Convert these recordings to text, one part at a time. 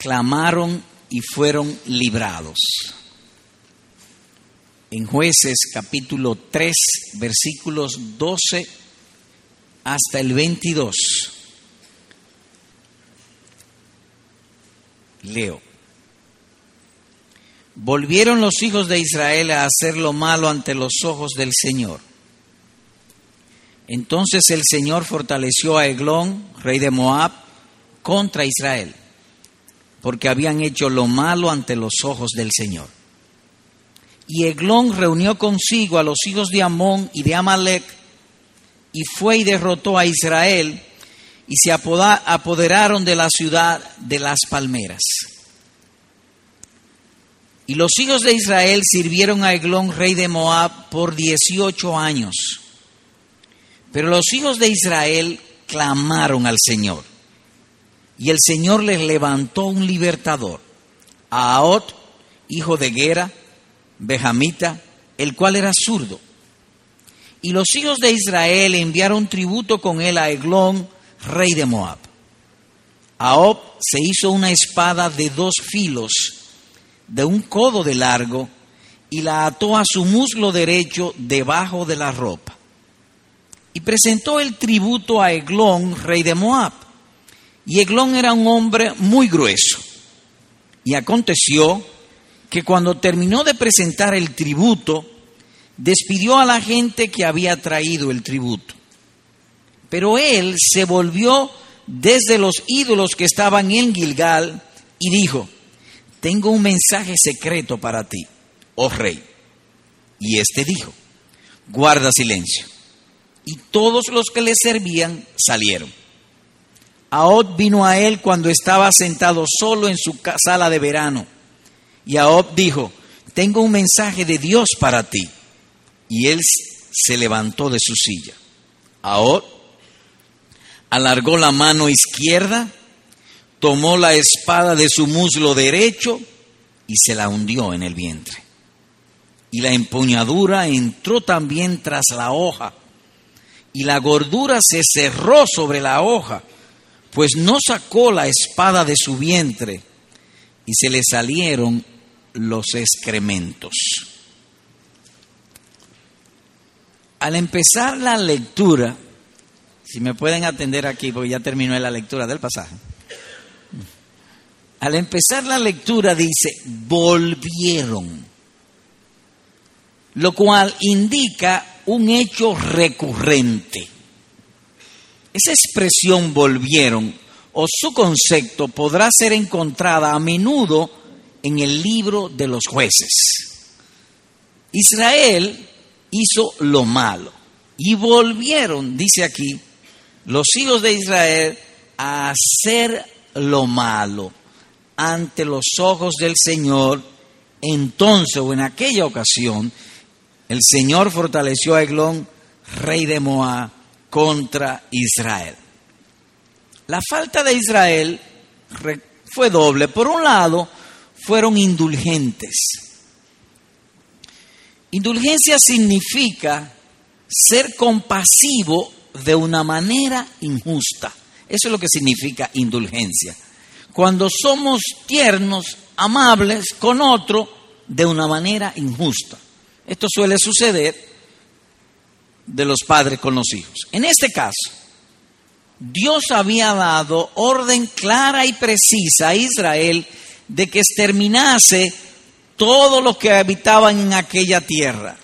clamaron y fueron librados. En jueces capítulo 3 versículos 12 hasta el 22. Leo. Volvieron los hijos de Israel a hacer lo malo ante los ojos del Señor. Entonces el Señor fortaleció a Eglón, rey de Moab, contra Israel, porque habían hecho lo malo ante los ojos del Señor. Y Eglón reunió consigo a los hijos de Amón y de Amalek, y fue y derrotó a Israel, y se apoderaron de la ciudad de las palmeras. Y los hijos de Israel sirvieron a Eglón, rey de Moab, por dieciocho años. Pero los hijos de Israel clamaron al Señor. Y el Señor les levantó un libertador, a Aot, hijo de Gera, Bejamita, el cual era zurdo. Y los hijos de Israel enviaron tributo con él a Eglón, rey de Moab. Aob se hizo una espada de dos filos de un codo de largo y la ató a su muslo derecho debajo de la ropa. Y presentó el tributo a Eglón, rey de Moab. Y Eglón era un hombre muy grueso. Y aconteció que cuando terminó de presentar el tributo, despidió a la gente que había traído el tributo. Pero él se volvió desde los ídolos que estaban en Gilgal y dijo, tengo un mensaje secreto para ti, oh rey. Y éste dijo, guarda silencio. Y todos los que le servían salieron. Aod vino a él cuando estaba sentado solo en su sala de verano. Y Aod dijo, tengo un mensaje de Dios para ti. Y él se levantó de su silla. Aod alargó la mano izquierda tomó la espada de su muslo derecho y se la hundió en el vientre. Y la empuñadura entró también tras la hoja, y la gordura se cerró sobre la hoja, pues no sacó la espada de su vientre, y se le salieron los excrementos. Al empezar la lectura, si me pueden atender aquí, porque ya terminó la lectura del pasaje. Al empezar la lectura dice, volvieron, lo cual indica un hecho recurrente. Esa expresión volvieron o su concepto podrá ser encontrada a menudo en el libro de los jueces. Israel hizo lo malo y volvieron, dice aquí, los hijos de Israel a hacer lo malo ante los ojos del Señor, entonces o en aquella ocasión, el Señor fortaleció a Eglón, rey de Moab, contra Israel. La falta de Israel fue doble. Por un lado, fueron indulgentes. Indulgencia significa ser compasivo de una manera injusta. Eso es lo que significa indulgencia cuando somos tiernos, amables con otro de una manera injusta. Esto suele suceder de los padres con los hijos. En este caso, Dios había dado orden clara y precisa a Israel de que exterminase todos los que habitaban en aquella tierra,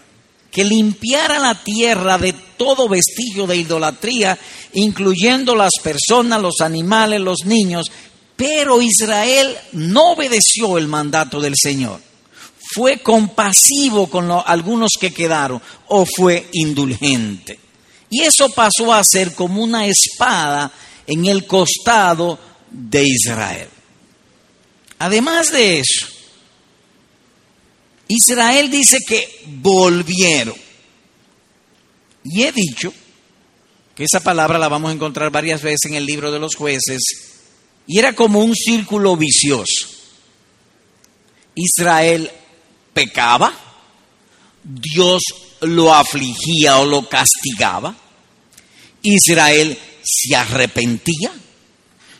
que limpiara la tierra de todo vestigio de idolatría, incluyendo las personas, los animales, los niños, pero Israel no obedeció el mandato del Señor. Fue compasivo con algunos que quedaron o fue indulgente. Y eso pasó a ser como una espada en el costado de Israel. Además de eso, Israel dice que volvieron. Y he dicho que esa palabra la vamos a encontrar varias veces en el libro de los jueces y era como un círculo vicioso. Israel pecaba, Dios lo afligía o lo castigaba, Israel se arrepentía,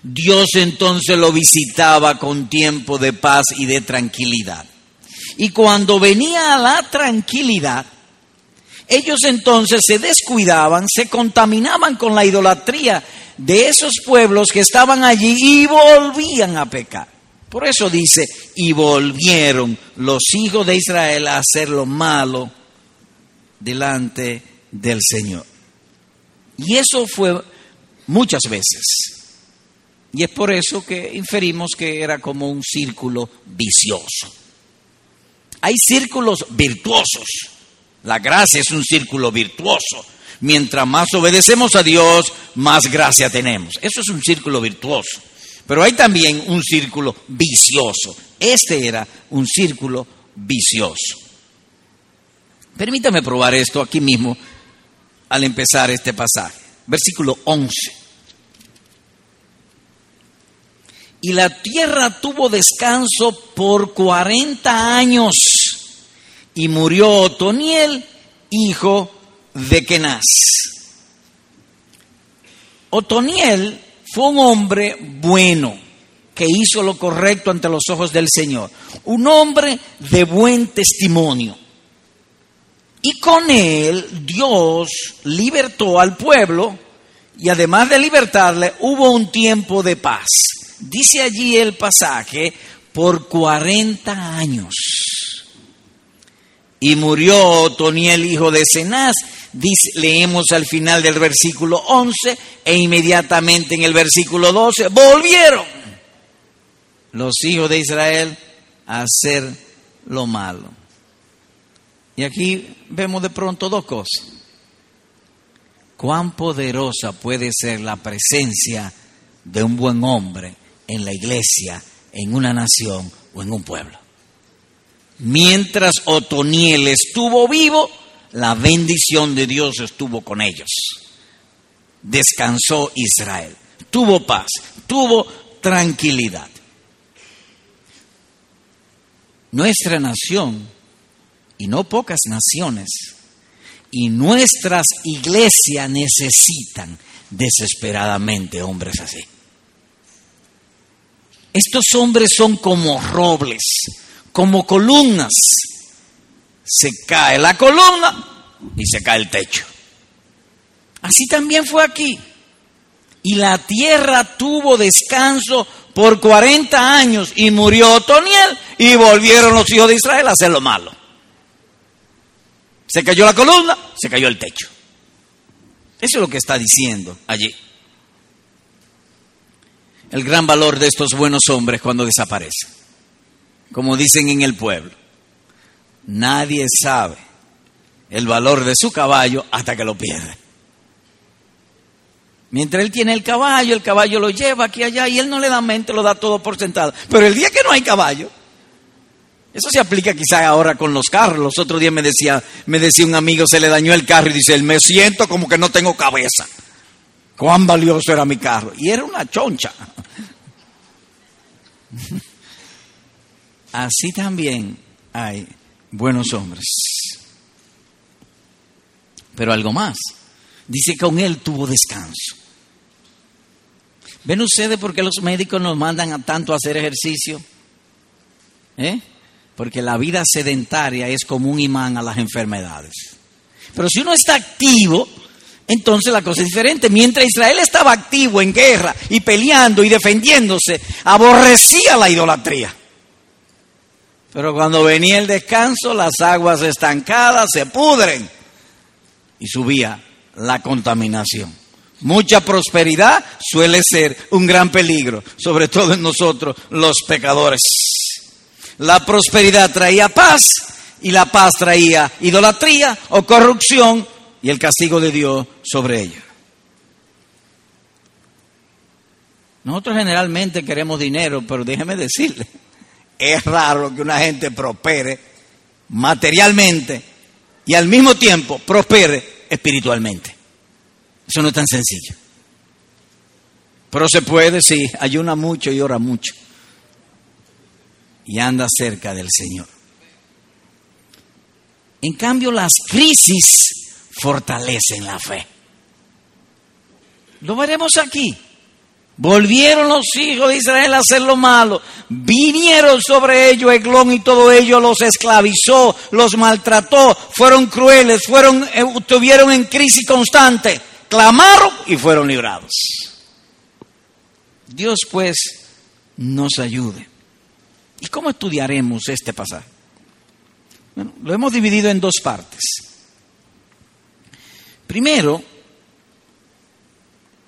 Dios entonces lo visitaba con tiempo de paz y de tranquilidad. Y cuando venía la tranquilidad, ellos entonces se descuidaban, se contaminaban con la idolatría de esos pueblos que estaban allí y volvían a pecar. Por eso dice, y volvieron los hijos de Israel a hacer lo malo delante del Señor. Y eso fue muchas veces. Y es por eso que inferimos que era como un círculo vicioso. Hay círculos virtuosos. La gracia es un círculo virtuoso. Mientras más obedecemos a Dios, más gracia tenemos. Eso es un círculo virtuoso. Pero hay también un círculo vicioso. Este era un círculo vicioso. Permítame probar esto aquí mismo al empezar este pasaje. Versículo 11. Y la tierra tuvo descanso por 40 años y murió Otoniel, hijo de Kenaz. Otoniel fue un hombre bueno que hizo lo correcto ante los ojos del Señor, un hombre de buen testimonio. Y con él Dios libertó al pueblo y además de libertarle hubo un tiempo de paz. Dice allí el pasaje, por 40 años. Y murió Otoniel, hijo de Cenaz, leemos al final del versículo 11 e inmediatamente en el versículo 12 volvieron los hijos de Israel a hacer lo malo. Y aquí vemos de pronto dos cosas. Cuán poderosa puede ser la presencia de un buen hombre en la iglesia, en una nación o en un pueblo. Mientras Otoniel estuvo vivo, la bendición de Dios estuvo con ellos. Descansó Israel, tuvo paz, tuvo tranquilidad. Nuestra nación, y no pocas naciones, y nuestras iglesias necesitan desesperadamente hombres así. Estos hombres son como robles, como columnas se cae la columna y se cae el techo. Así también fue aquí. Y la tierra tuvo descanso por 40 años y murió Otoniel y volvieron los hijos de Israel a hacer lo malo. Se cayó la columna, se cayó el techo. Eso es lo que está diciendo allí. El gran valor de estos buenos hombres cuando desaparecen. Como dicen en el pueblo. Nadie sabe el valor de su caballo hasta que lo pierde. Mientras él tiene el caballo, el caballo lo lleva aquí y allá y él no le da mente, lo da todo por sentado. Pero el día que no hay caballo, eso se aplica quizá ahora con los carros. Los otros días me decía, me decía un amigo, se le dañó el carro y dice, me siento como que no tengo cabeza. Cuán valioso era mi carro. Y era una choncha. Así también hay buenos hombres. Pero algo más. Dice que con él tuvo descanso. ¿Ven ustedes por qué los médicos nos mandan a tanto hacer ejercicio? ¿Eh? Porque la vida sedentaria es como un imán a las enfermedades. Pero si uno está activo, entonces la cosa es diferente. Mientras Israel estaba activo en guerra y peleando y defendiéndose, aborrecía la idolatría. Pero cuando venía el descanso, las aguas estancadas se pudren y subía la contaminación. Mucha prosperidad suele ser un gran peligro, sobre todo en nosotros los pecadores. La prosperidad traía paz y la paz traía idolatría o corrupción y el castigo de Dios sobre ella. Nosotros generalmente queremos dinero, pero déjeme decirle, es raro que una gente prospere materialmente y al mismo tiempo prospere espiritualmente. Eso no es tan sencillo. Pero se puede, sí, ayuna mucho y ora mucho. Y anda cerca del Señor. En cambio, las crisis fortalecen la fe. Lo veremos aquí. Volvieron los hijos de Israel a hacer lo malo. Vinieron sobre ellos Eglón y todo ello los esclavizó, los maltrató, fueron crueles, fueron, eh, estuvieron en crisis constante, clamaron y fueron librados. Dios pues nos ayude. ¿Y cómo estudiaremos este pasaje? Bueno, lo hemos dividido en dos partes. Primero,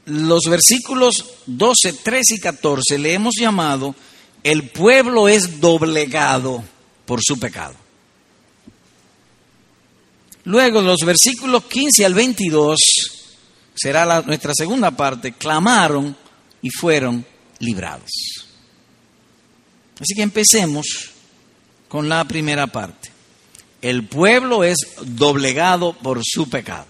los versículos 12, 13 y 14 le hemos llamado el pueblo es doblegado por su pecado. Luego los versículos 15 al 22 será nuestra segunda parte, clamaron y fueron librados. Así que empecemos con la primera parte. El pueblo es doblegado por su pecado.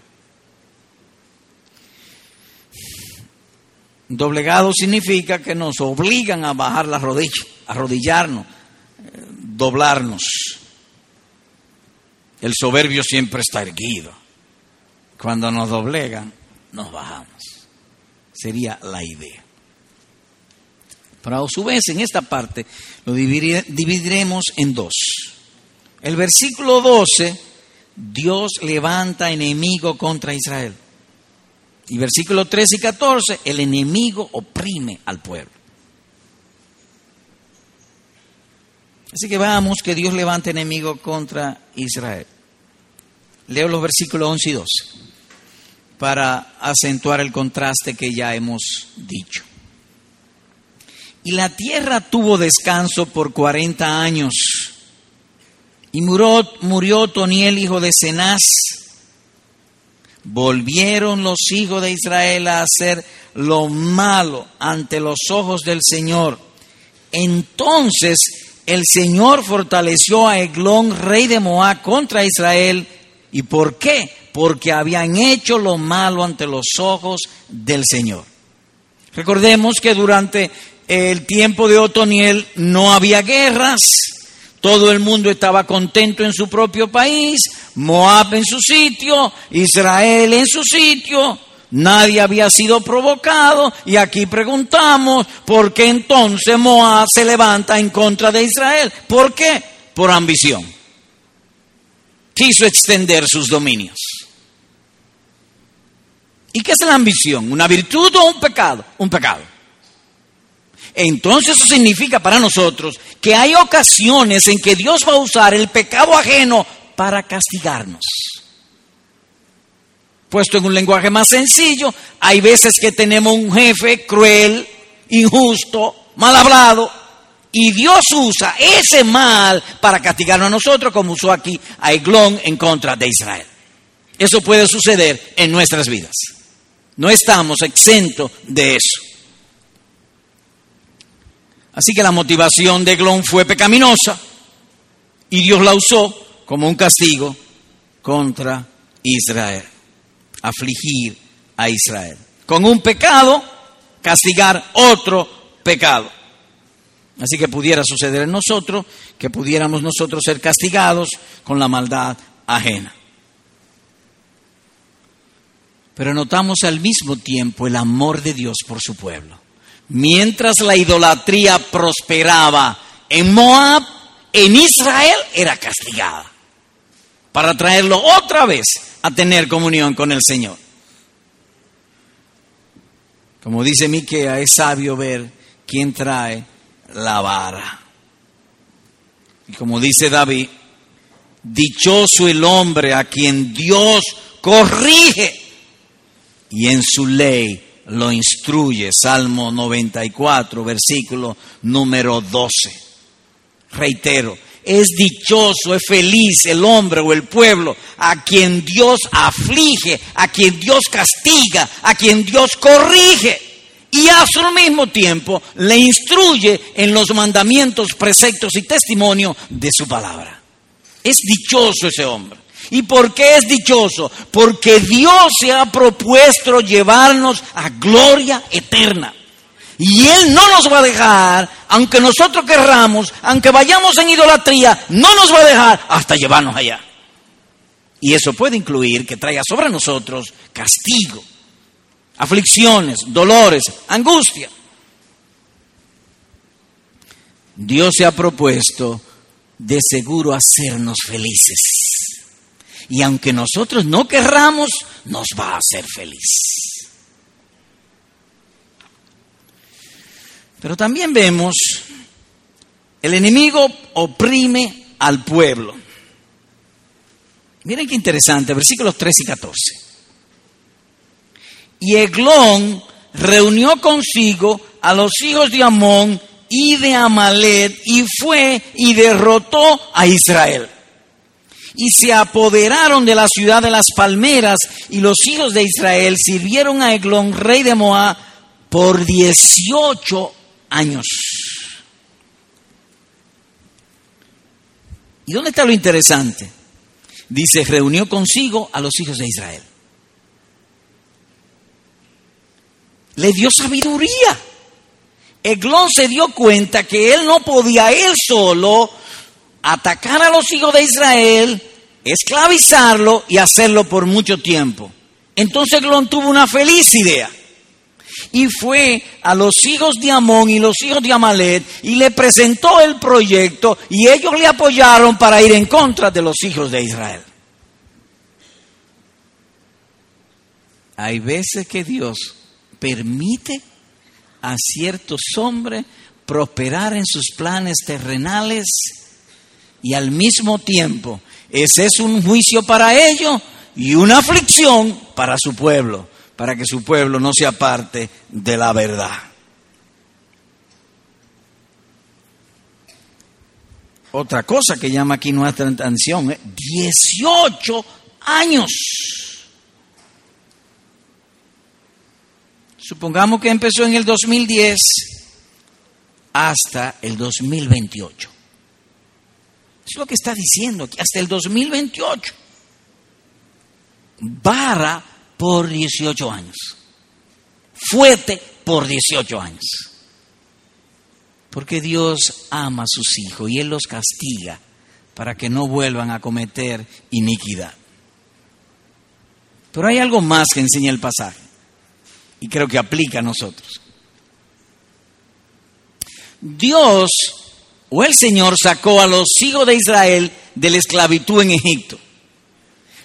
Doblegado significa que nos obligan a bajar la rodilla, arrodillarnos, eh, doblarnos. El soberbio siempre está erguido. Cuando nos doblegan, nos bajamos. Sería la idea. Pero a su vez, en esta parte lo dividiremos en dos. El versículo 12, Dios levanta enemigo contra Israel. Y versículo 13 y 14, el enemigo oprime al pueblo. Así que vamos que Dios levante enemigo contra Israel. Leo los versículos 11 y 12 para acentuar el contraste que ya hemos dicho. Y la tierra tuvo descanso por 40 años. Y murió, murió Toniel, hijo de Cenaz, volvieron los hijos de Israel a hacer lo malo ante los ojos del Señor. Entonces el Señor fortaleció a Eglón, rey de Moab, contra Israel. ¿Y por qué? Porque habían hecho lo malo ante los ojos del Señor. Recordemos que durante el tiempo de Otoniel no había guerras, todo el mundo estaba contento en su propio país, Moab en su sitio, Israel en su sitio, nadie había sido provocado y aquí preguntamos, ¿por qué entonces Moab se levanta en contra de Israel? ¿Por qué? Por ambición. Quiso extender sus dominios. ¿Y qué es la ambición? ¿Una virtud o un pecado? Un pecado. Entonces eso significa para nosotros que hay ocasiones en que Dios va a usar el pecado ajeno para castigarnos. Puesto en un lenguaje más sencillo, hay veces que tenemos un jefe cruel, injusto, mal hablado, y Dios usa ese mal para castigarnos a nosotros, como usó aquí a Eglón en contra de Israel. Eso puede suceder en nuestras vidas. No estamos exentos de eso. Así que la motivación de Glon fue pecaminosa y Dios la usó como un castigo contra Israel, afligir a Israel. Con un pecado, castigar otro pecado. Así que pudiera suceder en nosotros que pudiéramos nosotros ser castigados con la maldad ajena. Pero notamos al mismo tiempo el amor de Dios por su pueblo. Mientras la idolatría prosperaba en Moab, en Israel era castigada para traerlo otra vez a tener comunión con el Señor. Como dice Miquea, es sabio ver quién trae la vara. Y como dice David, dichoso el hombre a quien Dios corrige y en su ley lo instruye. Salmo 94, versículo número 12. Reitero, es dichoso, es feliz el hombre o el pueblo a quien Dios aflige, a quien Dios castiga, a quien Dios corrige y a su mismo tiempo le instruye en los mandamientos, preceptos y testimonio de su palabra. Es dichoso ese hombre. ¿Y por qué es dichoso? Porque Dios se ha propuesto llevarnos a gloria eterna. Y Él no nos va a dejar, aunque nosotros querramos, aunque vayamos en idolatría, no nos va a dejar hasta llevarnos allá. Y eso puede incluir que traiga sobre nosotros castigo, aflicciones, dolores, angustia. Dios se ha propuesto de seguro hacernos felices. Y aunque nosotros no querramos, nos va a hacer feliz. Pero también vemos, el enemigo oprime al pueblo. Miren qué interesante, versículos 13 y 14. Y Eglón reunió consigo a los hijos de Amón y de Amalet y fue y derrotó a Israel. Y se apoderaron de la ciudad de las palmeras y los hijos de Israel sirvieron a Eglón, rey de Moab, por 18 años. ¿Y dónde está lo interesante? Dice, reunió consigo a los hijos de Israel. Le dio sabiduría. Eglón se dio cuenta que él no podía él solo atacar a los hijos de Israel, esclavizarlo y hacerlo por mucho tiempo. Entonces Eglón tuvo una feliz idea y fue a los hijos de Amón y los hijos de Amalet y le presentó el proyecto y ellos le apoyaron para ir en contra de los hijos de Israel. Hay veces que Dios permite a ciertos hombres prosperar en sus planes terrenales y al mismo tiempo ese es un juicio para ellos y una aflicción para su pueblo para que su pueblo no se aparte de la verdad. Otra cosa que llama aquí nuestra atención es 18 años. Supongamos que empezó en el 2010 hasta el 2028. Es lo que está diciendo aquí, hasta el 2028. Vara por 18 años. Fuerte por 18 años. Porque Dios ama a sus hijos y Él los castiga para que no vuelvan a cometer iniquidad. Pero hay algo más que enseña el pasaje y creo que aplica a nosotros. Dios o el Señor sacó a los hijos de Israel de la esclavitud en Egipto.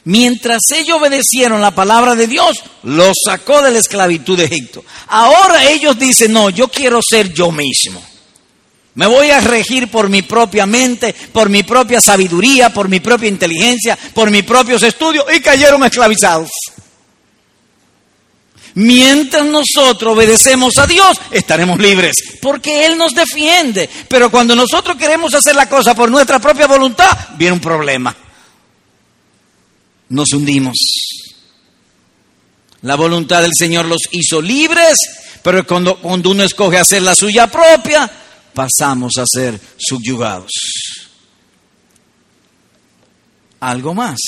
Mientras ellos obedecieron la palabra de Dios, los sacó de la esclavitud de Egipto. Ahora ellos dicen, no, yo quiero ser yo mismo. Me voy a regir por mi propia mente, por mi propia sabiduría, por mi propia inteligencia, por mis propios estudios y cayeron esclavizados. Mientras nosotros obedecemos a Dios, estaremos libres, porque Él nos defiende. Pero cuando nosotros queremos hacer la cosa por nuestra propia voluntad, viene un problema nos hundimos. La voluntad del Señor los hizo libres, pero cuando, cuando uno escoge hacer la suya propia, pasamos a ser subyugados. Algo más.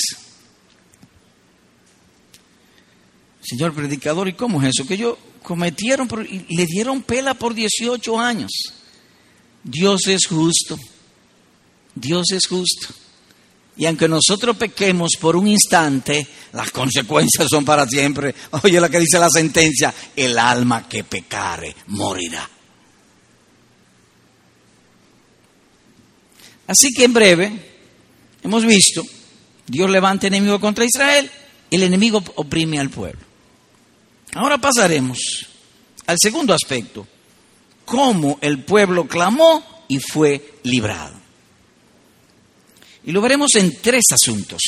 Señor predicador, ¿y cómo es eso? Que ellos cometieron y le dieron pela por 18 años. Dios es justo. Dios es justo. Y aunque nosotros pequemos por un instante, las consecuencias son para siempre. Oye lo que dice la sentencia, el alma que pecare morirá. Así que en breve hemos visto, Dios levanta enemigo contra Israel, el enemigo oprime al pueblo. Ahora pasaremos al segundo aspecto, cómo el pueblo clamó y fue librado. Y lo veremos en tres asuntos.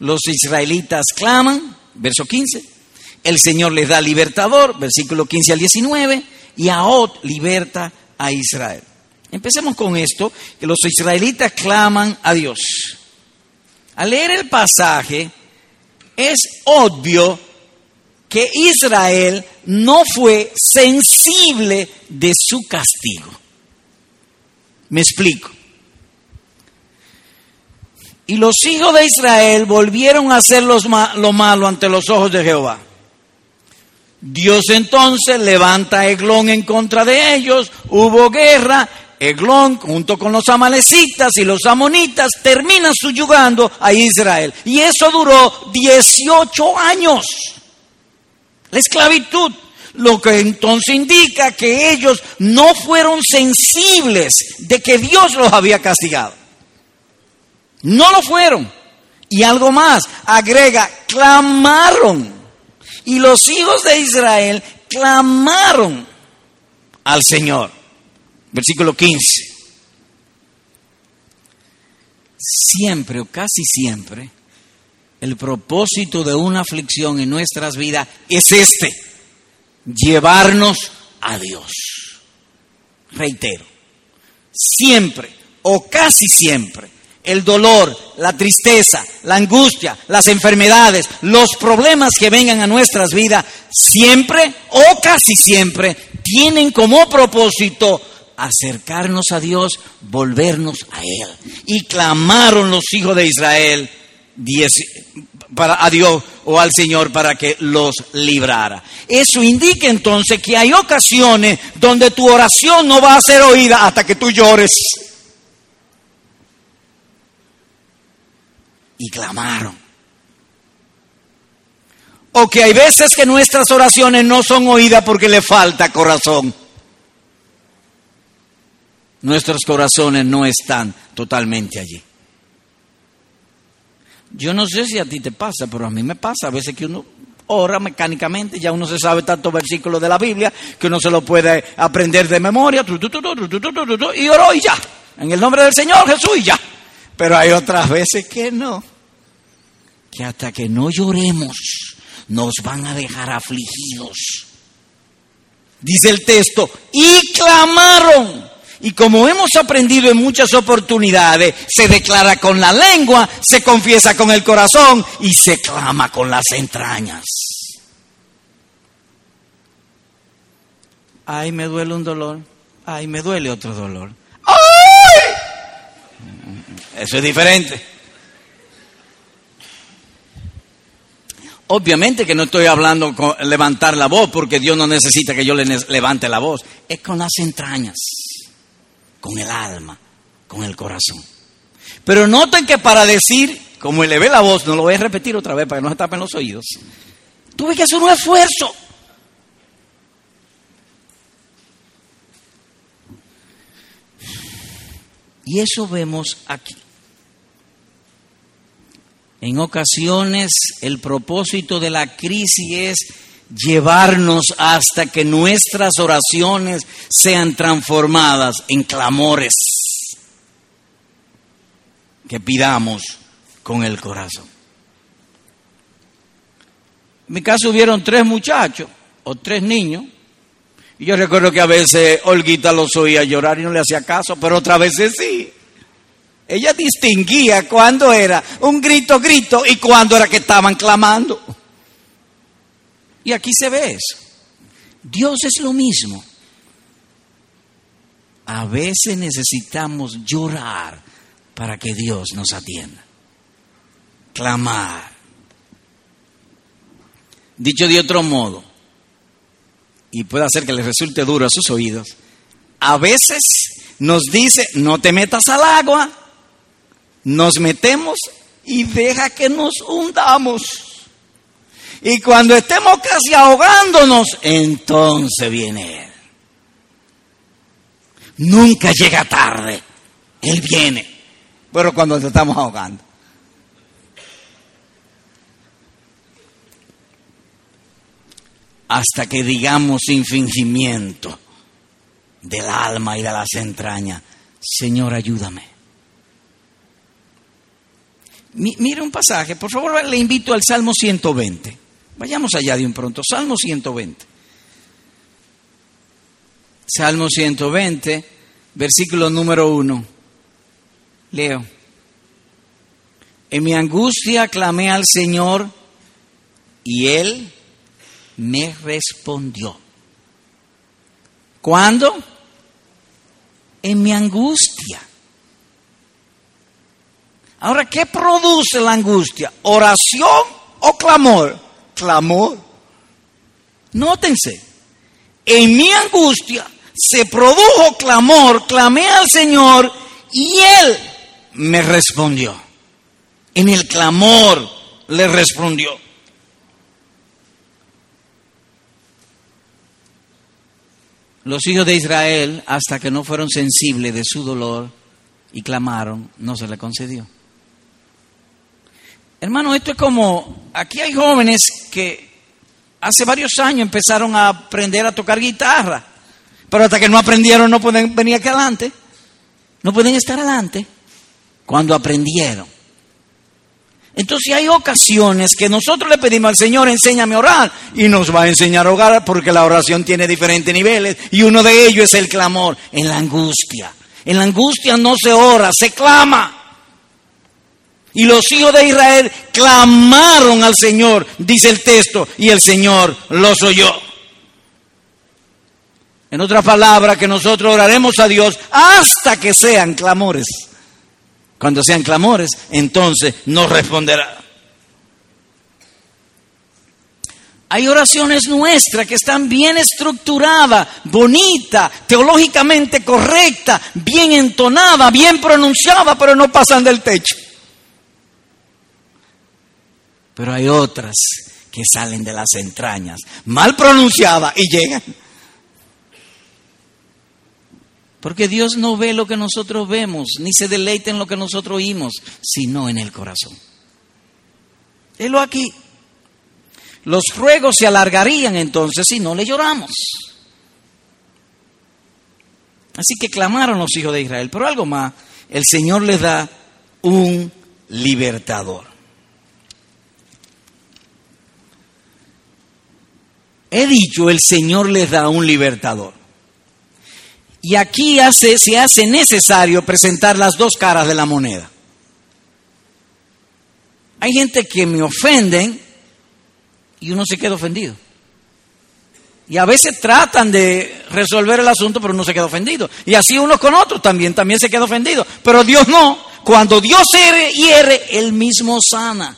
Los israelitas claman, verso 15. El Señor les da libertador, versículo 15 al 19. Y Ahod liberta a Israel. Empecemos con esto, que los israelitas claman a Dios. Al leer el pasaje, es obvio que Israel no fue sensible de su castigo. Me explico. Y los hijos de Israel volvieron a hacer lo malo ante los ojos de Jehová. Dios entonces levanta a Eglón en contra de ellos, hubo guerra, Eglón junto con los amalecitas y los amonitas terminan subyugando a Israel. Y eso duró 18 años. La esclavitud Lo que entonces indica que ellos no fueron sensibles de que Dios los había castigado. No lo fueron. Y algo más, agrega, clamaron. Y los hijos de Israel clamaron al Señor. Versículo 15. Siempre o casi siempre, el propósito de una aflicción en nuestras vidas es este, llevarnos a Dios. Reitero, siempre o casi siempre, el dolor, la tristeza, la angustia, las enfermedades, los problemas que vengan a nuestras vidas, siempre o casi siempre tienen como propósito acercarnos a Dios, volvernos a Él. Y clamaron los hijos de Israel para, a Dios o al Señor para que los librara. Eso indica entonces que hay ocasiones donde tu oración no va a ser oída hasta que tú llores. Y clamaron. O que hay veces que nuestras oraciones no son oídas porque le falta corazón. Nuestros corazones no están totalmente allí. Yo no sé si a ti te pasa, pero a mí me pasa a veces que uno ora mecánicamente, ya uno se sabe tantos versículos de la Biblia que uno se lo puede aprender de memoria, y oró y ya, en el nombre del Señor Jesús y ya. Pero hay otras veces que no, que hasta que no lloremos nos van a dejar afligidos. Dice el texto, y clamaron y como hemos aprendido en muchas oportunidades, se declara con la lengua, se confiesa con el corazón y se clama con las entrañas. Ay, me duele un dolor. Ay, me duele otro dolor. ¡Ay! Eso es diferente. Obviamente que no estoy hablando con levantar la voz, porque Dios no necesita que yo le levante la voz. Es con las entrañas con el alma, con el corazón. Pero noten que para decir, como elevé la voz, no lo voy a repetir otra vez para que no se tapen los oídos, tuve que hacer un esfuerzo. Y eso vemos aquí. En ocasiones el propósito de la crisis es llevarnos hasta que nuestras oraciones sean transformadas en clamores que pidamos con el corazón. En mi caso hubieron tres muchachos o tres niños. Y yo recuerdo que a veces Olguita los oía llorar y no le hacía caso, pero otras veces sí. Ella distinguía cuándo era un grito, grito y cuándo era que estaban clamando. Y aquí se ve eso. Dios es lo mismo. A veces necesitamos llorar para que Dios nos atienda. Clamar. Dicho de otro modo, y puede hacer que le resulte duro a sus oídos, a veces nos dice, no te metas al agua, nos metemos y deja que nos hundamos. Y cuando estemos casi ahogándonos, entonces viene Él. Nunca llega tarde. Él viene. Pero cuando nos estamos ahogando. Hasta que digamos sin fingimiento del alma y de las entrañas, Señor, ayúdame. Mire un pasaje, por favor, le invito al Salmo 120. Vayamos allá de un pronto. Salmo 120. Salmo 120, versículo número 1. Leo. En mi angustia clamé al Señor y Él me respondió. ¿Cuándo? En mi angustia. Ahora, ¿qué produce la angustia? ¿Oración o clamor? Clamor. Nótense, en mi angustia se produjo clamor, clamé al Señor y Él me respondió. En el clamor le respondió. Los hijos de Israel, hasta que no fueron sensibles de su dolor y clamaron, no se le concedió. Hermano, esto es como, aquí hay jóvenes que hace varios años empezaron a aprender a tocar guitarra, pero hasta que no aprendieron no pueden venir aquí adelante, no pueden estar adelante cuando aprendieron. Entonces hay ocasiones que nosotros le pedimos al Señor, enséñame a orar, y nos va a enseñar a orar porque la oración tiene diferentes niveles, y uno de ellos es el clamor, en la angustia. En la angustia no se ora, se clama. Y los hijos de Israel clamaron al Señor, dice el texto, y el Señor los oyó. En otra palabra, que nosotros oraremos a Dios hasta que sean clamores. Cuando sean clamores, entonces nos responderá. Hay oraciones nuestras que están bien estructuradas, bonita, teológicamente correcta, bien entonada, bien pronunciada, pero no pasan del techo. Pero hay otras que salen de las entrañas, mal pronunciadas y llegan. Porque Dios no ve lo que nosotros vemos, ni se deleita en lo que nosotros oímos, sino en el corazón. Helo aquí. Los ruegos se alargarían entonces si no le lloramos. Así que clamaron los hijos de Israel. Pero algo más, el Señor les da un libertador. He dicho, el Señor les da un libertador. Y aquí se hace necesario presentar las dos caras de la moneda. Hay gente que me ofenden y uno se queda ofendido. Y a veces tratan de resolver el asunto, pero uno se queda ofendido. Y así uno con otro también, también se queda ofendido. Pero Dios no. Cuando Dios hiere, Él mismo sana.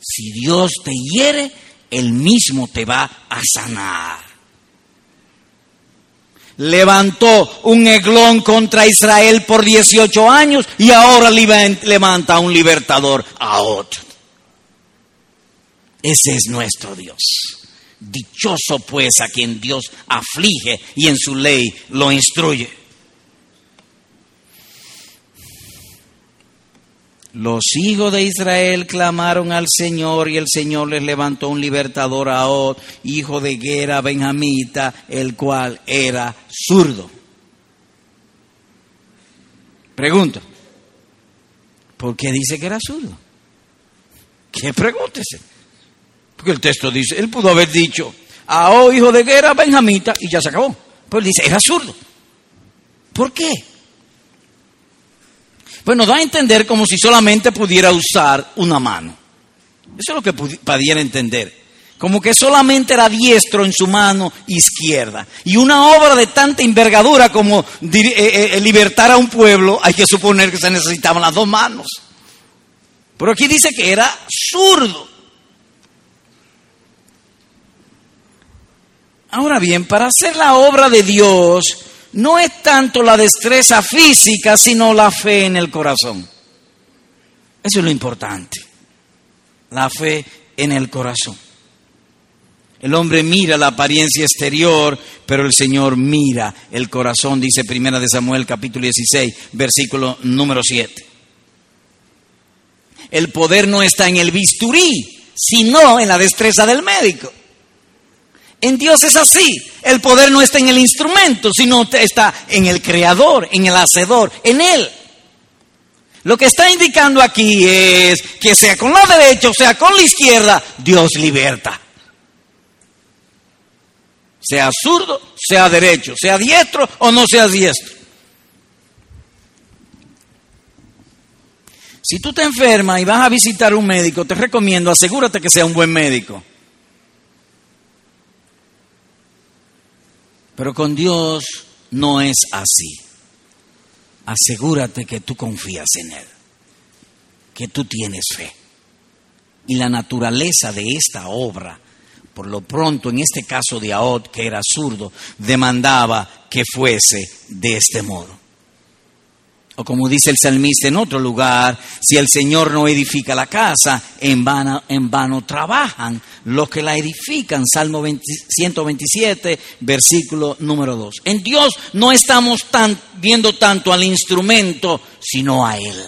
Si Dios te hiere, él mismo te va a sanar. Levantó un eglón contra Israel por 18 años y ahora levanta un libertador a otro. Ese es nuestro Dios. Dichoso pues a quien Dios aflige y en su ley lo instruye. Los hijos de Israel clamaron al Señor y el Señor les levantó un libertador a Od, hijo de Gera Benjamita, el cual era zurdo. Pregunto, ¿por qué dice que era zurdo? ¿Qué pregúntese? Porque el texto dice, él pudo haber dicho, a O, hijo de Gera Benjamita, y ya se acabó. Pero él dice, era zurdo. ¿Por qué? Pues nos da a entender como si solamente pudiera usar una mano. Eso es lo que pudiera entender. Como que solamente era diestro en su mano izquierda. Y una obra de tanta envergadura como eh, eh, eh, libertar a un pueblo, hay que suponer que se necesitaban las dos manos. Pero aquí dice que era zurdo. Ahora bien, para hacer la obra de Dios, no es tanto la destreza física, sino la fe en el corazón. Eso es lo importante, la fe en el corazón. El hombre mira la apariencia exterior, pero el Señor mira el corazón, dice Primera de Samuel capítulo 16, versículo número 7. El poder no está en el bisturí, sino en la destreza del médico. En Dios es así. El poder no está en el instrumento, sino está en el creador, en el hacedor, en Él. Lo que está indicando aquí es que sea con la derecha o sea con la izquierda, Dios liberta. Sea zurdo, sea derecho, sea diestro o no sea diestro. Si tú te enfermas y vas a visitar un médico, te recomiendo, asegúrate que sea un buen médico. Pero con Dios no es así. Asegúrate que tú confías en Él, que tú tienes fe. Y la naturaleza de esta obra, por lo pronto en este caso de Aod, que era zurdo, demandaba que fuese de este modo. O como dice el salmista en otro lugar, si el Señor no edifica la casa, en vano, trabajan los que la edifican. Salmo 127, versículo número 2. En Dios no estamos viendo tanto al instrumento, sino a Él.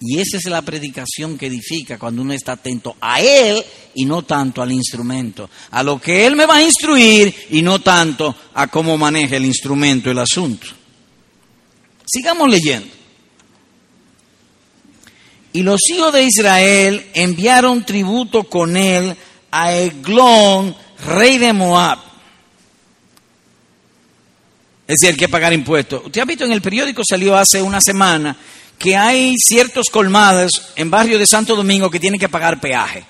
Y esa es la predicación que edifica cuando uno está atento a Él y no tanto al instrumento, a lo que Él me va a instruir y no tanto a cómo maneja el instrumento, el asunto. Sigamos leyendo. Y los hijos de Israel enviaron tributo con él a Eglón, rey de Moab. Es decir, hay que pagar impuestos. Usted ha visto en el periódico, salió hace una semana, que hay ciertos colmados en barrio de Santo Domingo que tienen que pagar peaje.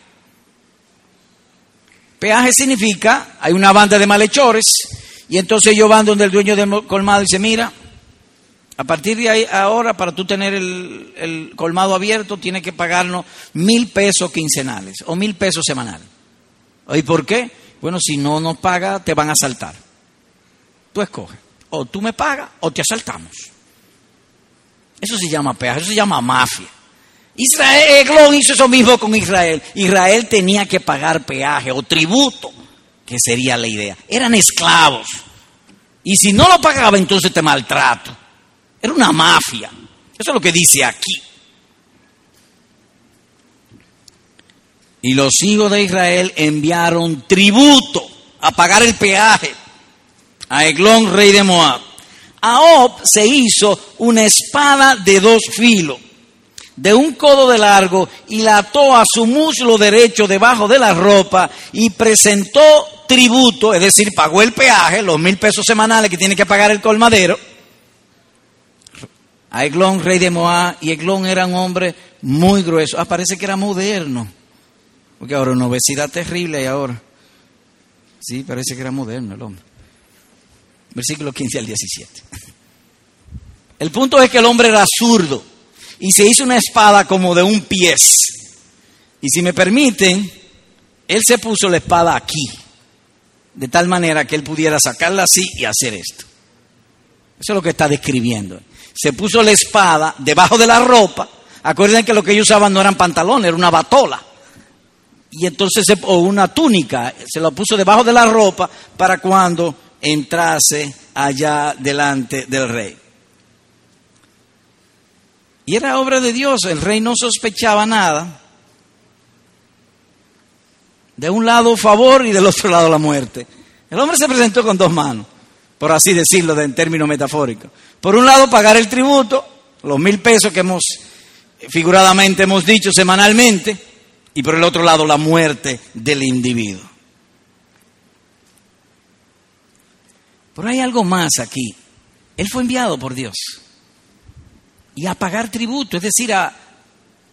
Peaje significa, hay una banda de malhechores, y entonces ellos van donde el dueño del colmado y dice, mira, a partir de ahí, ahora, para tú tener el, colmado abierto, tienes que pagarnos mil pesos quincenales o mil pesos semanales. ¿Y por qué? Bueno, si no nos paga, te van a asaltar. Tú escoges. O tú me pagas o te asaltamos. Eso se llama peaje, eso se llama mafia. Israel, Eglón hizo eso mismo con Israel. Israel tenía que pagar peaje o tributo, que sería la idea. Eran esclavos. Y si no lo pagaba, entonces te maltrato. Era una mafia. Eso es lo que dice aquí. Y los hijos de Israel enviaron tributo a pagar el peaje a Eglón, rey de Moab. A Ob se hizo una espada de dos filos, de un codo de largo, y la ató a su muslo derecho debajo de la ropa y presentó tributo, es decir, pagó el peaje, los mil pesos semanales que tiene que pagar el colmadero a Eglón, rey de Moab, y Eglón era un hombre muy grueso. Ah, parece que era moderno, porque ahora una obesidad terrible y ahora. Sí, parece que era moderno el hombre. Versículo 15 al 17. El punto es que el hombre era zurdo y se hizo una espada como de un pies. Y si me permiten, él se puso la espada aquí, de tal manera que él pudiera sacarla así y hacer esto. Eso es lo que está describiendo se puso la espada debajo de la ropa. Acuerden que lo que ellos usaban no eran pantalones, era una batola. Y entonces, o una túnica, se lo puso debajo de la ropa para cuando entrase allá delante del rey. Y era obra de Dios, el rey no sospechaba nada. De un lado favor y del otro lado la muerte. El hombre se presentó con dos manos, por así decirlo en términos metafóricos. Por un lado, pagar el tributo, los mil pesos que hemos figuradamente hemos dicho semanalmente, y por el otro lado, la muerte del individuo. Pero hay algo más aquí. Él fue enviado por Dios. Y a pagar tributo, es decir, a, a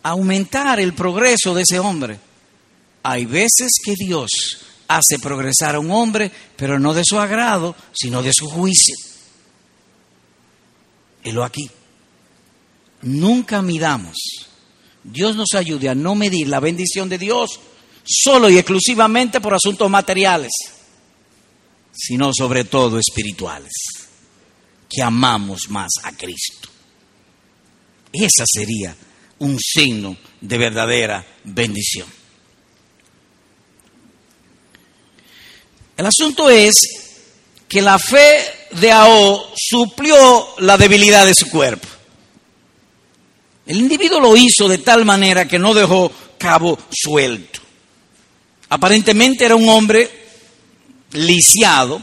aumentar el progreso de ese hombre. Hay veces que Dios hace progresar a un hombre, pero no de su agrado, sino de su juicio. Helo aquí. Nunca midamos. Dios nos ayude a no medir la bendición de Dios solo y exclusivamente por asuntos materiales, sino sobre todo espirituales, que amamos más a Cristo. Esa sería un signo de verdadera bendición. El asunto es que la fe de Ao suplió la debilidad de su cuerpo. El individuo lo hizo de tal manera que no dejó cabo suelto. Aparentemente era un hombre lisiado,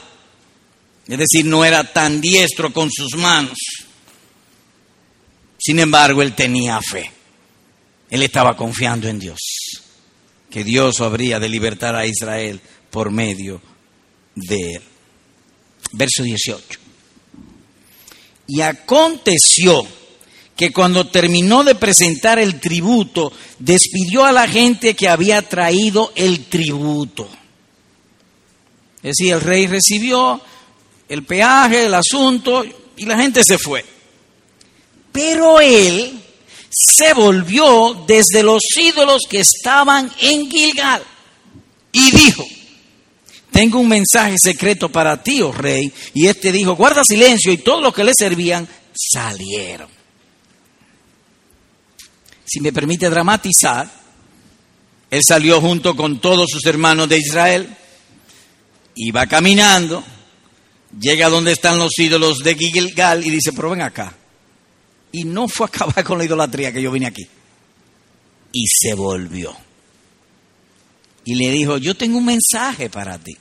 es decir, no era tan diestro con sus manos. Sin embargo, él tenía fe. Él estaba confiando en Dios, que Dios habría de libertar a Israel por medio de verso 18. Y aconteció que cuando terminó de presentar el tributo, despidió a la gente que había traído el tributo. Es decir, el rey recibió el peaje, el asunto, y la gente se fue. Pero él se volvió desde los ídolos que estaban en Gilgal y dijo, tengo un mensaje secreto para ti, oh rey. Y este dijo, guarda silencio, y todos los que le servían salieron. Si me permite dramatizar, él salió junto con todos sus hermanos de Israel, iba caminando, llega donde están los ídolos de Gilgal y dice, pero ven acá. Y no fue a acabar con la idolatría que yo vine aquí. Y se volvió. Y le dijo, yo tengo un mensaje para ti.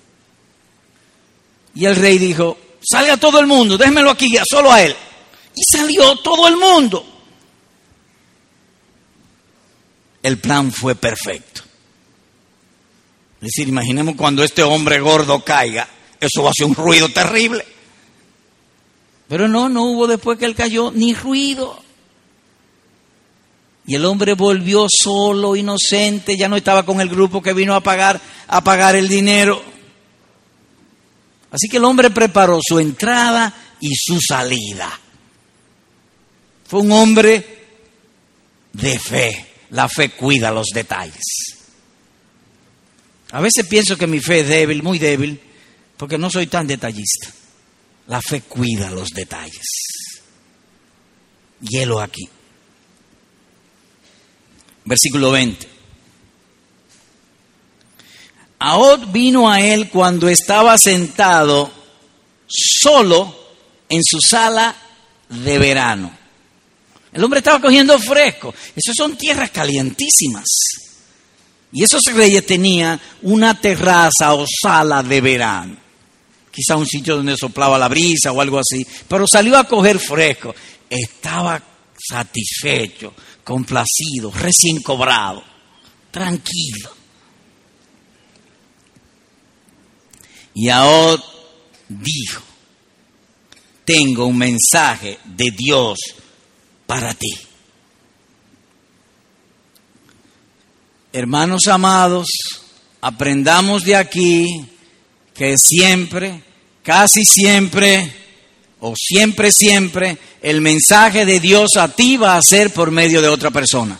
Y el rey dijo, salga todo el mundo, déjemelo aquí, ya solo a él. Y salió todo el mundo. El plan fue perfecto. Es decir, imaginemos cuando este hombre gordo caiga, eso va a ser un ruido terrible. Pero no, no hubo después que él cayó ni ruido. Y el hombre volvió solo, inocente, ya no estaba con el grupo que vino a pagar, a pagar el dinero. Así que el hombre preparó su entrada y su salida. Fue un hombre de fe. La fe cuida los detalles. A veces pienso que mi fe es débil, muy débil, porque no soy tan detallista. La fe cuida los detalles. Hielo aquí versículo 20. Ahod vino a él cuando estaba sentado solo en su sala de verano. El hombre estaba cogiendo fresco. Esas son tierras calientísimas. Y esos reyes tenían una terraza o sala de verano. Quizá un sitio donde soplaba la brisa o algo así. Pero salió a coger fresco. Estaba satisfecho complacido, recién cobrado, tranquilo. Y ahora dijo, tengo un mensaje de Dios para ti. Hermanos amados, aprendamos de aquí que siempre, casi siempre, o siempre, siempre, el mensaje de Dios a ti va a ser por medio de otra persona.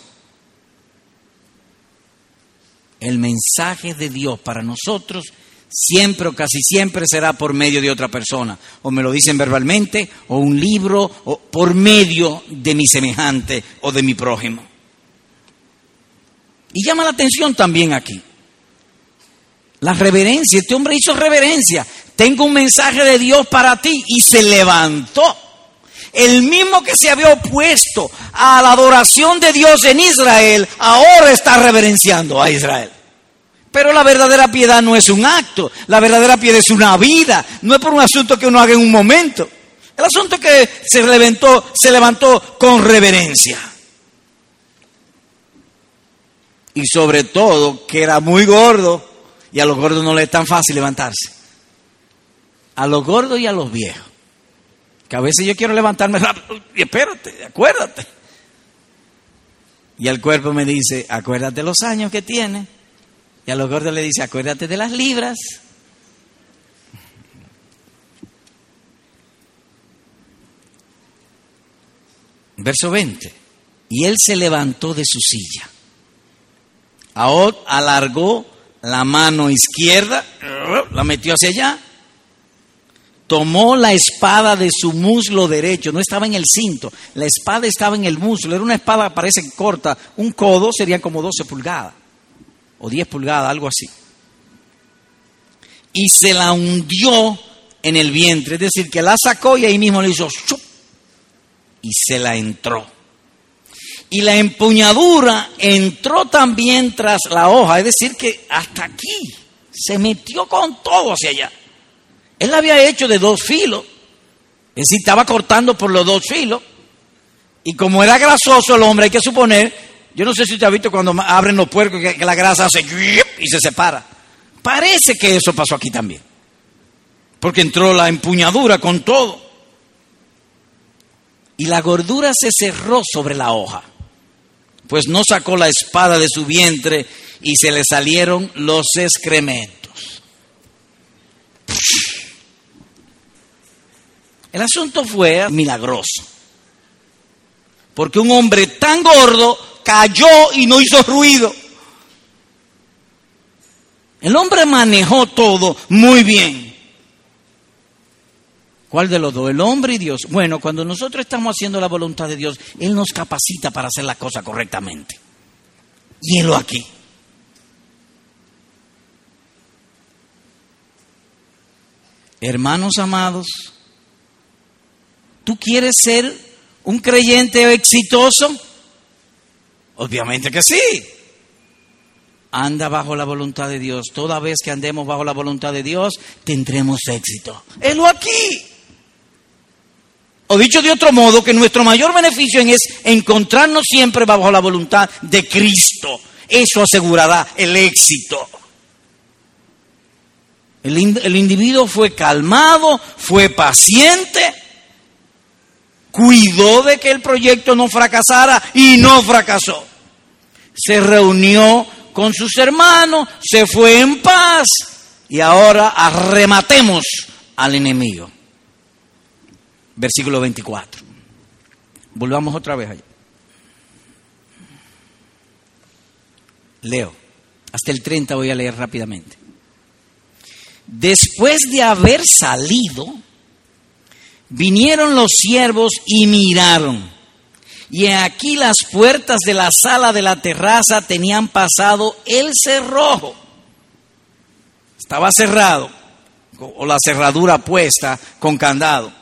El mensaje de Dios para nosotros siempre o casi siempre será por medio de otra persona. O me lo dicen verbalmente, o un libro, o por medio de mi semejante o de mi prójimo. Y llama la atención también aquí. La reverencia, este hombre hizo reverencia. Tengo un mensaje de Dios para ti y se levantó. El mismo que se había opuesto a la adoración de Dios en Israel, ahora está reverenciando a Israel. Pero la verdadera piedad no es un acto, la verdadera piedad es una vida, no es por un asunto que uno haga en un momento. El asunto es que se levantó, se levantó con reverencia. Y sobre todo que era muy gordo y a los gordos no les es tan fácil levantarse. A los gordos y a los viejos. Que a veces yo quiero levantarme rápido. Y espérate, acuérdate. Y el cuerpo me dice, acuérdate los años que tiene. Y a los gordos le dice, acuérdate de las libras. Verso 20. Y él se levantó de su silla. Ahora alargó la mano izquierda, la metió hacia allá, tomó la espada de su muslo derecho, no estaba en el cinto, la espada estaba en el muslo, era una espada, parece corta, un codo sería como 12 pulgadas, o 10 pulgadas, algo así. Y se la hundió en el vientre, es decir, que la sacó y ahí mismo le hizo y se la entró y la empuñadura entró también tras la hoja, es decir, que hasta aquí se metió con todo hacia allá. Él la había hecho de dos filos, es decir, estaba cortando por los dos filos, y como era grasoso el hombre, hay que suponer, yo no sé si usted ha visto cuando abren los puercos que, la grasa hace y se separa. Parece que eso pasó aquí también, porque entró la empuñadura con todo. Y la gordura se cerró sobre la hoja pues no sacó la espada de su vientre y se le salieron los excrementos. El asunto fue milagroso, porque un hombre tan gordo cayó y no hizo ruido. El hombre manejó todo muy bien. ¿Cuál de los dos? El hombre y Dios. Bueno, cuando nosotros estamos haciendo la voluntad de Dios, Él nos capacita para hacer la cosa correctamente. Y Él aquí. Hermanos amados, ¿tú quieres ser un creyente exitoso? Obviamente que sí. Anda bajo la voluntad de Dios. Toda vez que andemos bajo la voluntad de Dios, tendremos éxito. Helo aquí. O dicho de otro modo, que nuestro mayor beneficio es encontrarnos siempre bajo la voluntad de Cristo. Eso asegurará el éxito. El, el individuo fue calmado, fue paciente, cuidó de que el proyecto no fracasara y no fracasó. Se reunió con sus hermanos, se fue en paz y ahora arrematemos al enemigo. Versículo 24. Volvamos otra vez allá. Leo. Hasta el 30 voy a leer rápidamente. Después de haber salido, vinieron los siervos y miraron. Y aquí las puertas de la sala de la terraza tenían pasado el cerrojo. Estaba cerrado, o la cerradura puesta con candado.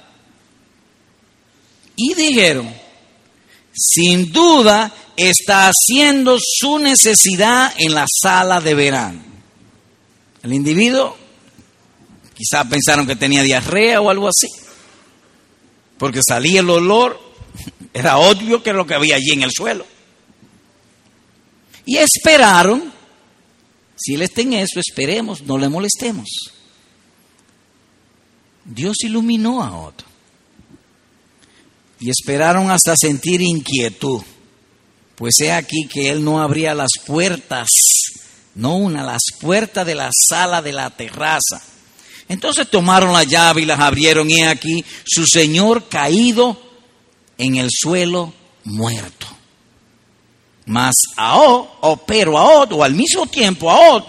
Y dijeron, sin duda está haciendo su necesidad en la sala de verano. El individuo quizá pensaron que tenía diarrea o algo así, porque salía el olor, era obvio que lo que había allí en el suelo. Y esperaron, si él está en eso, esperemos, no le molestemos. Dios iluminó a otro. Y esperaron hasta sentir inquietud. Pues he aquí que él no abría las puertas, no una, las puertas de la sala de la terraza. Entonces tomaron la llave y las abrieron y aquí su señor caído en el suelo muerto. Mas Aod, o pero Aod, o al mismo tiempo Aod,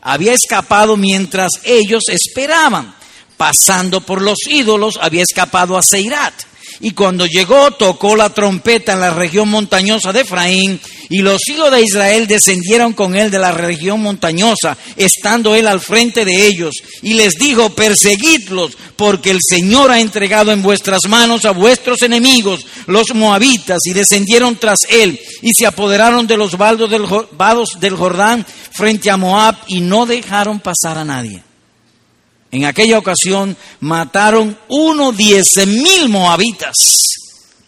había escapado mientras ellos esperaban. Pasando por los ídolos, había escapado a Seirat y cuando llegó tocó la trompeta en la región montañosa de Efraín y los hijos de Israel descendieron con él de la región montañosa, estando él al frente de ellos y les dijo, perseguidlos porque el Señor ha entregado en vuestras manos a vuestros enemigos, los moabitas, y descendieron tras él y se apoderaron de los vados del Jordán frente a Moab y no dejaron pasar a nadie. En aquella ocasión mataron uno diez mil moabitas,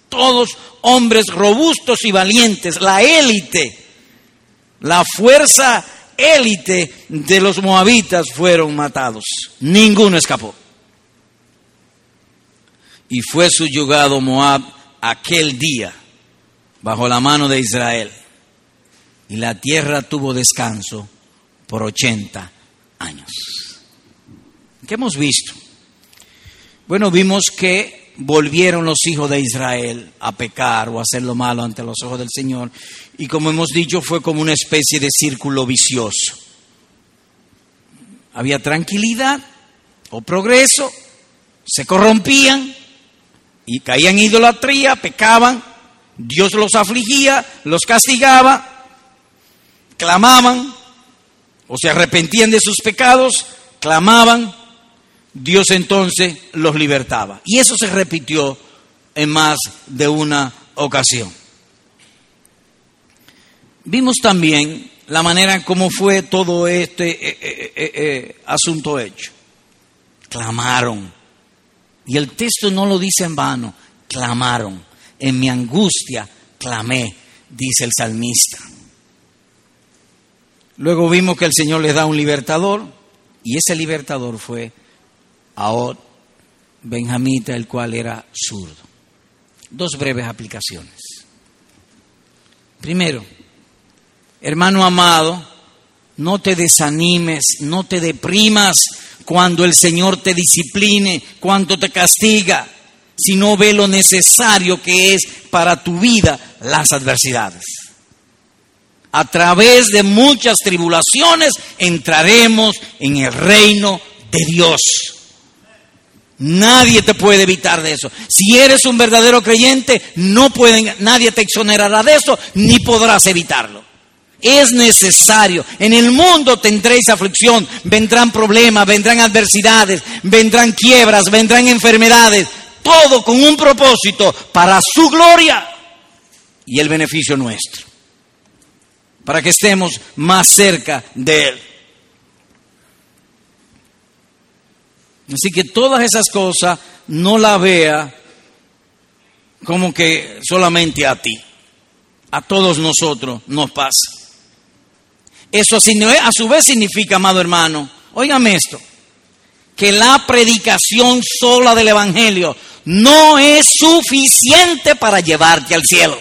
todos hombres robustos y valientes, la élite, la fuerza élite de los moabitas fueron matados. Ninguno escapó. Y fue subyugado Moab aquel día bajo la mano de Israel. Y la tierra tuvo descanso por ochenta años. ¿Qué hemos visto? Bueno, vimos que volvieron los hijos de Israel a pecar o a hacer lo malo ante los ojos del Señor. Y como hemos dicho, fue como una especie de círculo vicioso. Había tranquilidad o progreso, se corrompían y caían en idolatría, pecaban, Dios los afligía, los castigaba, clamaban o se arrepentían de sus pecados, clamaban, Dios entonces los libertaba. Y eso se repitió en más de una ocasión. Vimos también la manera en cómo fue todo este eh, eh, eh, asunto hecho. Clamaron. Y el texto no lo dice en vano. Clamaron. En mi angustia clamé, dice el salmista. Luego vimos que el Señor les da un libertador y ese libertador fue a benjamita, el cual era zurdo. Dos breves aplicaciones. Primero, hermano amado, no te desanimes, no te deprimas cuando el Señor te discipline, cuando te castiga, sino ve lo necesario que es para tu vida las adversidades. a través de muchas tribulaciones entraremos en el reino de Dios. Nadie te puede evitar de eso. Si eres un verdadero creyente, no pueden, nadie te exonerará de eso, ni podrás evitarlo. Es necesario. En el mundo tendréis aflicción, vendrán problemas, vendrán adversidades, vendrán quiebras, vendrán enfermedades, todo con un propósito para su gloria y el beneficio nuestro, para que estemos más cerca de Él. Así que todas esas cosas no la vea como que solamente a ti, a todos nosotros nos pasa. Eso a su vez significa, amado hermano, óigame esto, que la predicación sola del Evangelio no es suficiente para llevarte al cielo.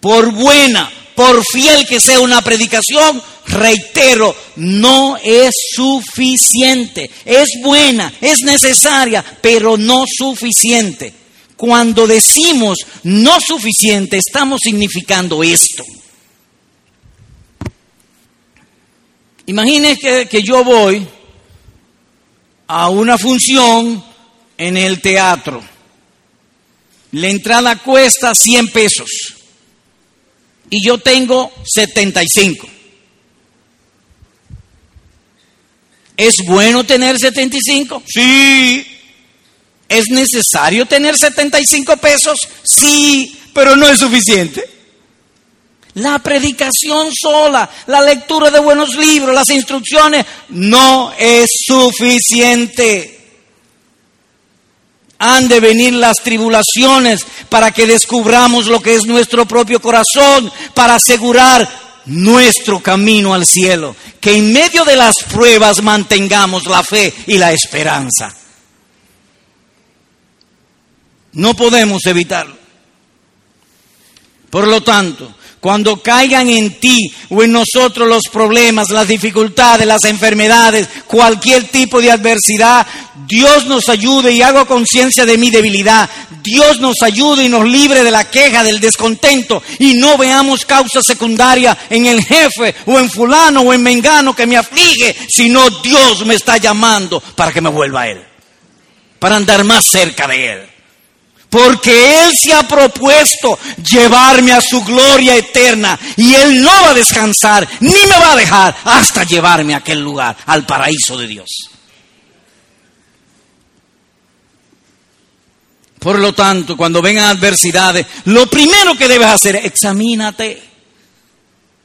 Por buena, por fiel que sea una predicación, reitero, no es suficiente. Es buena, es necesaria, pero no suficiente. Cuando decimos no suficiente, estamos significando esto. Imagine que, que yo voy a una función en el teatro. La entrada cuesta 100 pesos y yo tengo 75. ¿Es bueno tener 75? Sí. ¿Es necesario tener 75 pesos? Sí, pero no es suficiente. La predicación sola, la lectura de buenos libros, las instrucciones, no es suficiente. Han de venir las tribulaciones para que descubramos lo que es nuestro propio corazón, para asegurar nuestro camino al cielo. Que en medio de las pruebas mantengamos la fe y la esperanza. No podemos evitarlo. Por lo tanto, cuando caigan en ti o en nosotros los problemas, las dificultades, las enfermedades, cualquier tipo de adversidad, Dios nos ayude y hago conciencia de mi debilidad. Dios nos ayude y nos libre de la queja, del descontento y no veamos causa secundaria en el jefe o en fulano o en mengano que me aflige, sino Dios me está llamando para que me vuelva a Él, para andar más cerca de Él porque Él se ha propuesto llevarme a su gloria eterna y Él no va a descansar ni me va a dejar hasta llevarme a aquel lugar, al paraíso de Dios. Por lo tanto, cuando vengan adversidades, lo primero que debes hacer es examínate,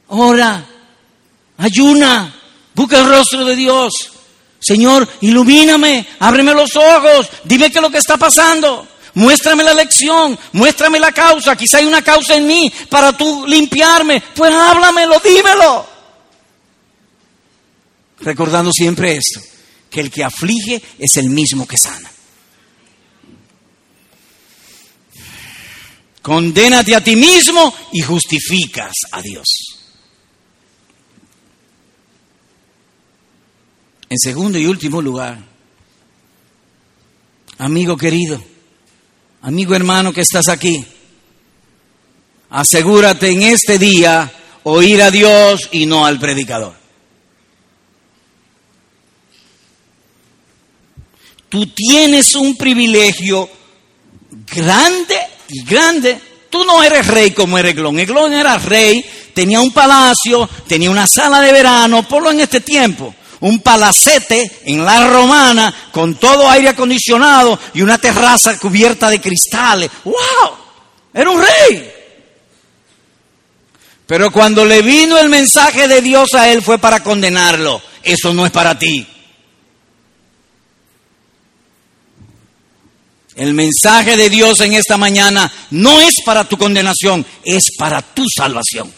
ora, ayuna, busca el rostro de Dios. Señor, ilumíname, ábreme los ojos, dime qué es lo que está pasando. Muéstrame la lección, muéstrame la causa. Quizá hay una causa en mí para tú limpiarme. Pues háblamelo, dímelo. Recordando siempre esto, que el que aflige es el mismo que sana. Condénate a ti mismo y justificas a Dios. En segundo y último lugar, amigo querido, Amigo hermano que estás aquí, asegúrate en este día oír a Dios y no al predicador. Tú tienes un privilegio grande y grande. Tú no eres rey como era Eglón. Era rey, tenía un palacio, tenía una sala de verano, por lo en este tiempo un palacete en la romana con todo aire acondicionado y una terraza cubierta de cristales. ¡Wow! Era un rey. Pero cuando le vino el mensaje de Dios a él fue para condenarlo. Eso no es para ti. El mensaje de Dios en esta mañana no es para tu condenación, es para tu salvación.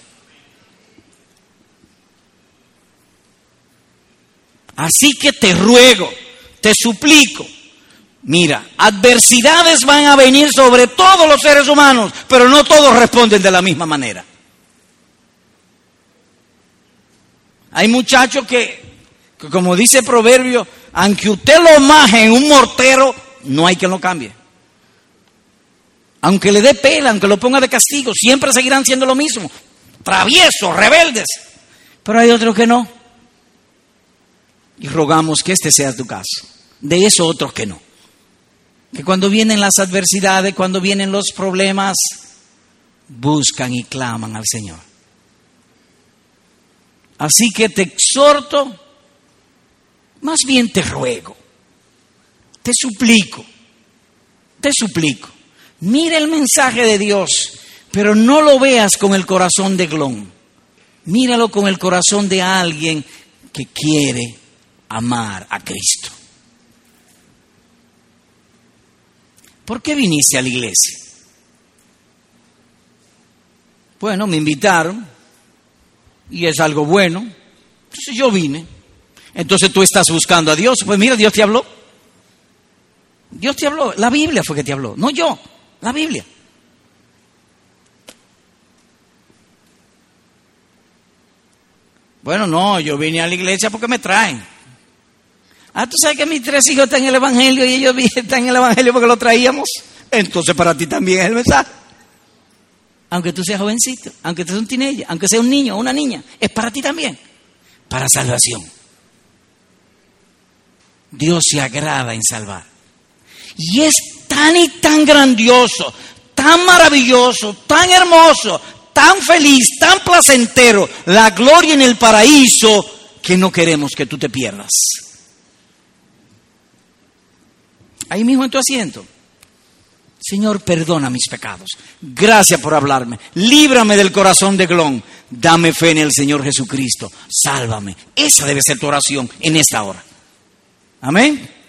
Así que te ruego, te suplico, mira, adversidades van a venir sobre todos los seres humanos, pero no todos responden de la misma manera. Hay muchachos que, como dice el proverbio, aunque usted lo maje en un mortero, no hay que lo cambie. Aunque le dé pela, aunque lo ponga de castigo, siempre seguirán siendo lo mismo. Traviesos, rebeldes. Pero hay otros que no. Y rogamos que este sea tu caso. De eso otros que no. Que cuando vienen las adversidades, cuando vienen los problemas, buscan y claman al Señor. Así que te exhorto, más bien te ruego, te suplico, te suplico Mira el mensaje de Dios, pero no lo veas con el corazón de Glón. Míralo con el corazón de alguien que quiere amar a Cristo. ¿Por qué viniste a la iglesia? Bueno, me invitaron y es algo bueno. Entonces yo vine. Entonces tú estás buscando a Dios. Pues mira, Dios te habló. Dios te habló. La Biblia fue que te habló, no yo. La Biblia. Bueno, no, yo vine a la iglesia porque me traen. Ah, tú sabes que mis tres hijos están en el Evangelio y ellos están en el Evangelio porque lo traíamos. Entonces para ti también es el mensaje. Aunque tú seas jovencito, aunque tú seas un teenager, aunque seas un niño o una niña, es para ti también. Para salvación. Dios se agrada en salvar. Y es tan y tan grandioso, tan maravilloso, tan hermoso, tan feliz, tan placentero, la gloria en el paraíso, que no queremos que tú te pierdas. Ahí mismo en tu asiento. Señor, perdona mis pecados. Gracias por hablarme. Líbrame del corazón de Glón. Dame fe en el Señor Jesucristo. Sálvame. Esa debe ser tu oración en esta hora. Amén.